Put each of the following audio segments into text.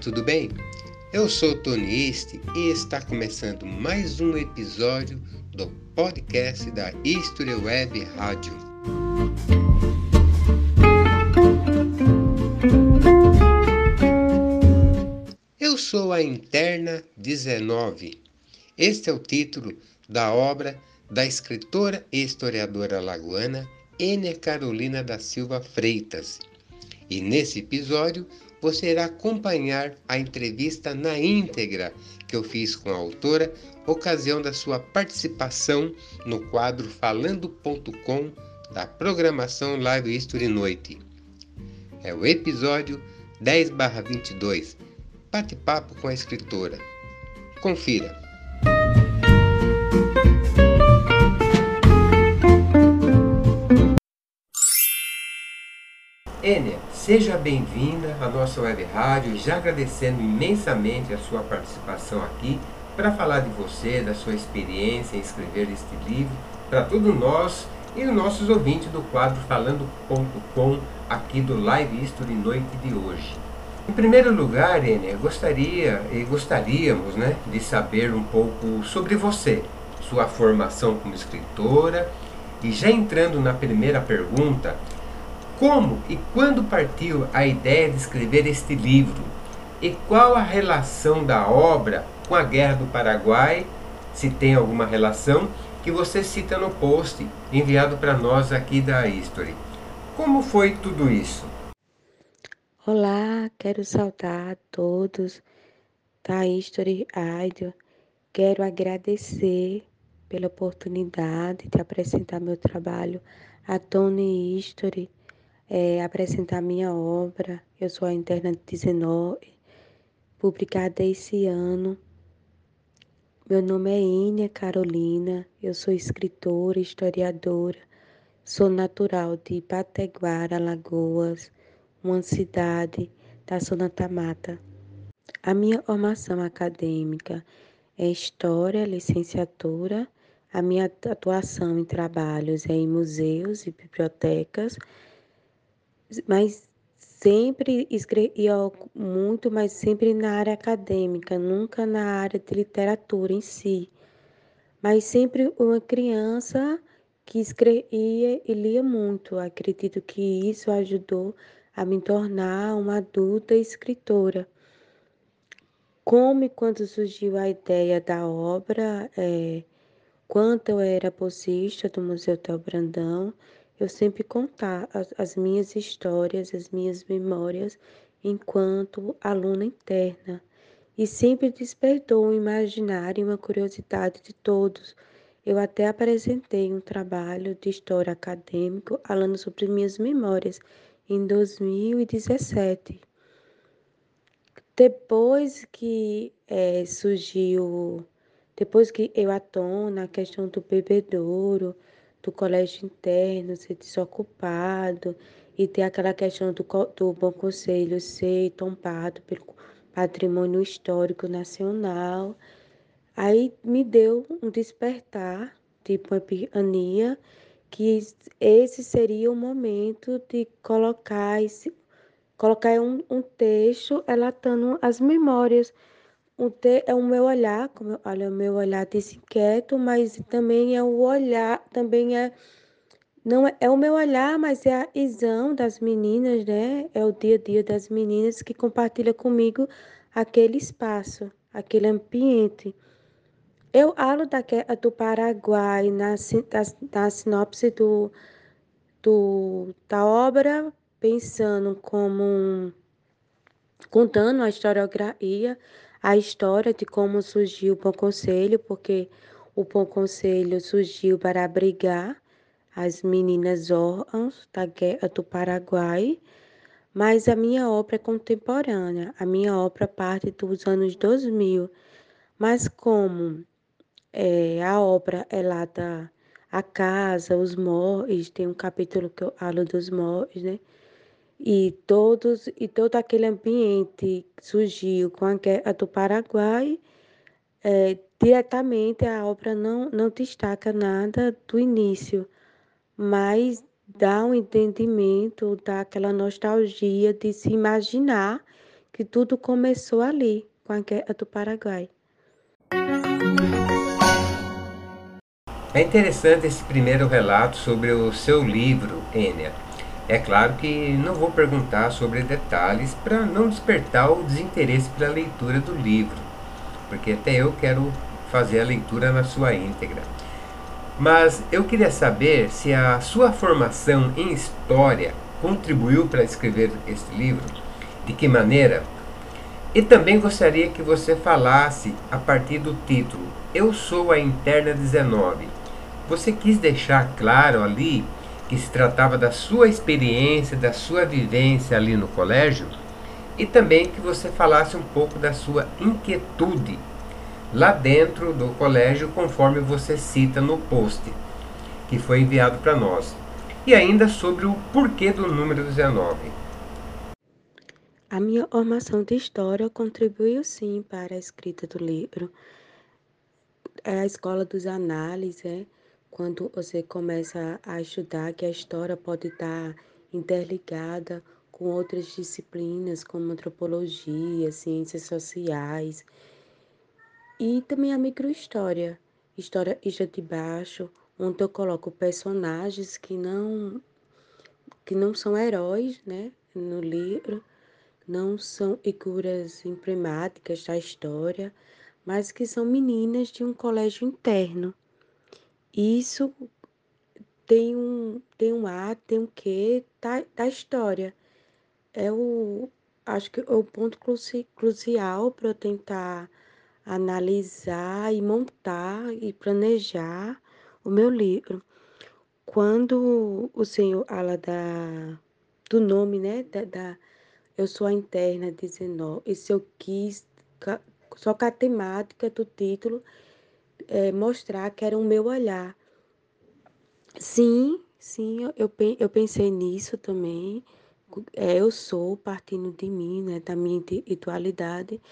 Tudo bem? Eu sou Tony Este e está começando mais um episódio do podcast da History Web Rádio. Eu sou a Interna 19. Este é o título da obra da escritora e historiadora lagoana Enia Carolina da Silva Freitas. E nesse episódio você irá acompanhar a entrevista na íntegra que eu fiz com a autora, ocasião da sua participação no quadro Falando.com da programação Live History Noite. É o episódio 10/22. Bate-papo com a escritora. Confira. Enia, seja bem-vinda à nossa web rádio, já agradecendo imensamente a sua participação aqui para falar de você, da sua experiência em escrever este livro, para todos nós e os nossos ouvintes do quadro Falando.com aqui do Live History Noite de hoje. Em primeiro lugar, Enia, gostaria e gostaríamos né, de saber um pouco sobre você, sua formação como escritora e já entrando na primeira pergunta, como e quando partiu a ideia de escrever este livro? E qual a relação da obra com a Guerra do Paraguai, se tem alguma relação, que você cita no post enviado para nós aqui da History? Como foi tudo isso? Olá, quero saudar a todos da History Radio. Quero agradecer pela oportunidade de apresentar meu trabalho a Tony History é, apresentar minha obra. Eu sou a interna 19, publicada esse ano. Meu nome é Ínia Carolina, eu sou escritora, historiadora, sou natural de Pateguara, Alagoas, uma cidade da Zona Tamata. A minha formação acadêmica é História, licenciatura. A minha atuação em trabalhos é em museus e bibliotecas mas sempre escrevia muito, mas sempre na área acadêmica, nunca na área de literatura em si. Mas sempre uma criança que escrevia e lia muito. Acredito que isso ajudou a me tornar uma adulta escritora. Como e quando surgiu a ideia da obra, é, quando eu era bolsista do Museu Tel Brandão, eu sempre contar as, as minhas histórias, as minhas memórias enquanto aluna interna e sempre despertou um imaginário e uma curiosidade de todos. Eu até apresentei um trabalho de história acadêmico falando sobre minhas memórias em 2017. Depois que é, surgiu, depois que eu à a questão do bebedouro, do colégio interno ser desocupado e ter aquela questão do, do Bom Conselho ser tombado pelo patrimônio histórico nacional. Aí me deu um despertar, tipo uma epifania, que esse seria o momento de colocar esse, colocar um, um texto relatando as memórias o te, é o meu olhar, como eu, olha, o meu olhar desinquieto, mas também é o olhar, também é não é, é o meu olhar, mas é a visão das meninas, né? É o dia a dia das meninas que compartilha comigo aquele espaço, aquele ambiente. Eu falo da, do Paraguai na, na sinopse do, do, da obra, pensando como contando a historiografia a história de como surgiu o Pão Conselho, porque o Pão Conselho surgiu para abrigar as meninas órfãs da guerra do Paraguai, mas a minha obra é contemporânea, a minha obra parte dos anos 2000, mas como é, a obra é lá da a casa, os morros, tem um capítulo que eu falo dos morros, né? E todos e todo aquele ambiente surgiu com a guerra do Paraguai é, diretamente a obra não não destaca nada do início mas dá um entendimento dá aquela nostalgia de se imaginar que tudo começou ali, com a guerra do Paraguai. É interessante esse primeiro relato sobre o seu livro, Enia. É claro que não vou perguntar sobre detalhes para não despertar o desinteresse pela leitura do livro, porque até eu quero fazer a leitura na sua íntegra. Mas eu queria saber se a sua formação em história contribuiu para escrever este livro, de que maneira? E também gostaria que você falasse a partir do título Eu sou a interna 19. Você quis deixar claro ali que se tratava da sua experiência, da sua vivência ali no colégio, e também que você falasse um pouco da sua inquietude lá dentro do colégio, conforme você cita no post que foi enviado para nós. E ainda sobre o porquê do número 19. A minha formação de história contribuiu sim para a escrita do livro. É a escola dos análises, é quando você começa a estudar que a história pode estar interligada com outras disciplinas como antropologia, ciências sociais e também a microhistória, história Isla de Baixo, onde eu coloco personagens que não que não são heróis, né, no livro, não são figuras emblemáticas da história, mas que são meninas de um colégio interno. Isso tem um tem um ar, tem um quê da, da história. É o acho que é o ponto crucial para eu tentar analisar e montar e planejar o meu livro. Quando o Senhor fala da, do nome, né, da, da eu sou a interna 19, e se eu quis, só com a temática do título, é, mostrar que era o meu olhar. Sim, sim, eu, eu pensei nisso também. É, eu sou partindo de mim, né, da minha individualidade,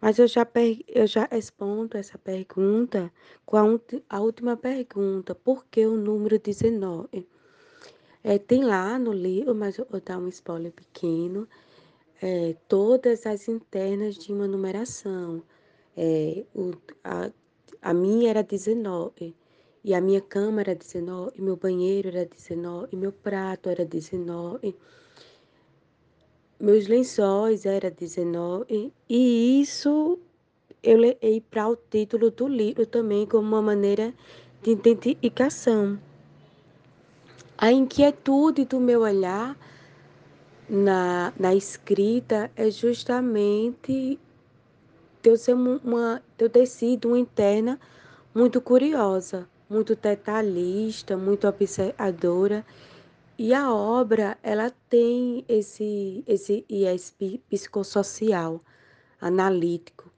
mas eu já, eu já respondo essa pergunta com a, a última pergunta, por que o número 19? É, tem lá no livro, mas eu vou dar um spoiler pequeno, é, todas as internas de uma numeração. É, o, a, a minha era 19, e a minha cama era 19, e meu banheiro era 19, e meu prato era 19 meus lençóis era 19, e isso eu levei para o título do livro também como uma maneira de identificação. A inquietude do meu olhar na, na escrita é justamente de eu, ser uma, de eu ter sido uma interna muito curiosa, muito detalhista, muito observadora e a obra, ela tem esse, esse IS psicossocial, analítico.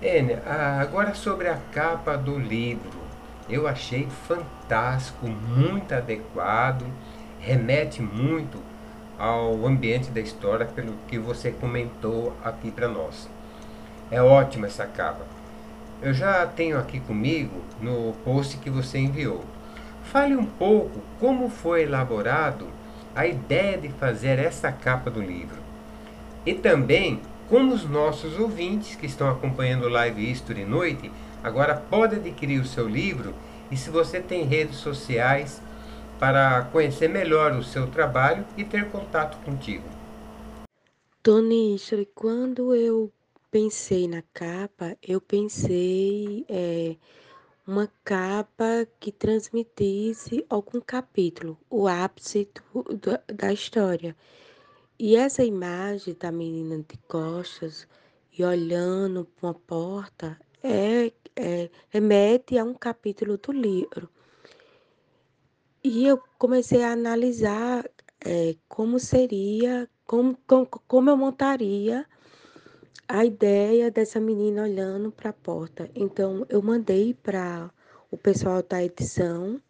Enia, agora sobre a capa do livro. Eu achei fantástico, muito adequado, remete muito ao ambiente da história, pelo que você comentou aqui para nós. É ótima essa capa. Eu já tenho aqui comigo no post que você enviou. Fale um pouco como foi elaborado a ideia de fazer essa capa do livro. E também como os nossos ouvintes que estão acompanhando o Live History Noite agora podem adquirir o seu livro e se você tem redes sociais para conhecer melhor o seu trabalho e ter contato contigo. Tony History, quando eu pensei na capa, eu pensei é, uma capa que transmitisse algum capítulo, o ápice do, do, da história. E essa imagem da menina de costas e olhando para uma porta é, é, remete a um capítulo do livro. E eu comecei a analisar é, como seria, como, como, como eu montaria a ideia dessa menina olhando para a porta. Então, eu mandei para o pessoal da edição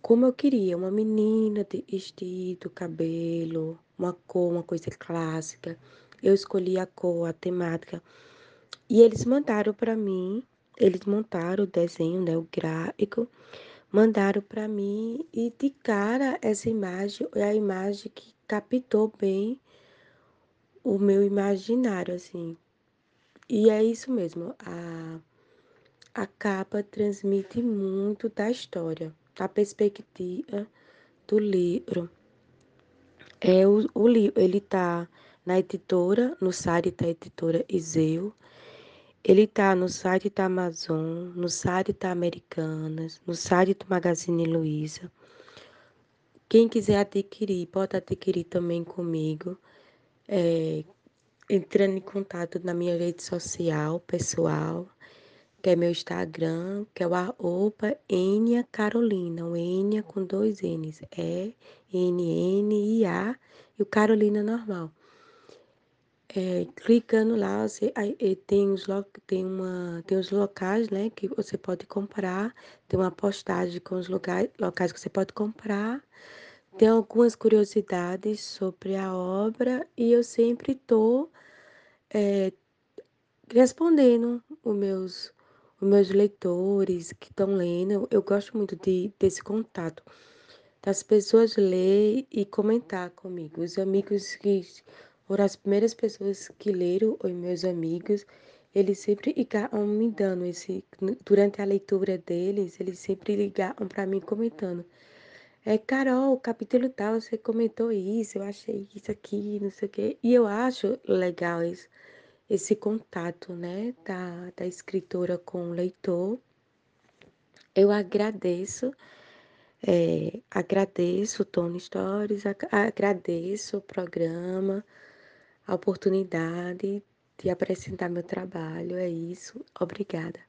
como eu queria, uma menina de vestido, cabelo, uma cor, uma coisa clássica. Eu escolhi a cor, a temática. E eles mandaram para mim, eles montaram o desenho, né, o gráfico, mandaram para mim e de cara essa imagem é a imagem que captou bem o meu imaginário, assim. E é isso mesmo, a, a capa transmite muito da história, da perspectiva do livro. É o, o livro, ele tá na editora, no site da editora Iseu. Ele tá no site da Amazon, no site da Americanas, no site do Magazine Luiza. Quem quiser adquirir, pode adquirir também comigo, é, entrando em contato na minha rede social pessoal, que é meu Instagram, que é o arroba Enia Carolina, o Enia com dois N's, é N-N-I-A e o Carolina normal. É, clicando lá, você, aí, tem, os, tem, uma, tem os locais né, que você pode comprar, tem uma postagem com os locais, locais que você pode comprar, tem algumas curiosidades sobre a obra e eu sempre estou é, respondendo os meus, os meus leitores que estão lendo. Eu gosto muito de, desse contato das pessoas ler e comentar comigo. Os amigos que foram as primeiras pessoas que leram, os meus amigos, eles sempre ligaram me dando esse. Durante a leitura deles, eles sempre ligaram para mim comentando. É, Carol, o capítulo tal, você comentou isso, eu achei isso aqui, não sei o quê. E eu acho legal esse, esse contato, né, da, da escritora com o leitor. Eu agradeço é, agradeço o Tony Stories, agradeço o programa, a oportunidade de apresentar meu trabalho. É isso. Obrigada.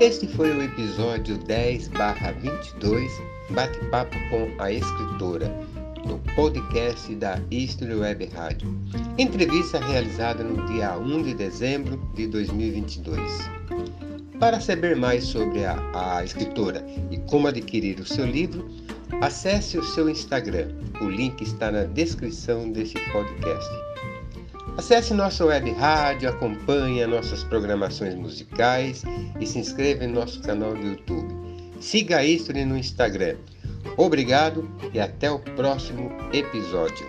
Este foi o episódio 10/22 Bate-papo com a escritora no podcast da History Web Rádio. Entrevista realizada no dia 1 de dezembro de 2022. Para saber mais sobre a, a escritora e como adquirir o seu livro, acesse o seu Instagram. O link está na descrição desse podcast. Acesse nossa web rádio, acompanhe nossas programações musicais e se inscreva em nosso canal do YouTube. Siga a History no Instagram Obrigado e até o próximo episódio.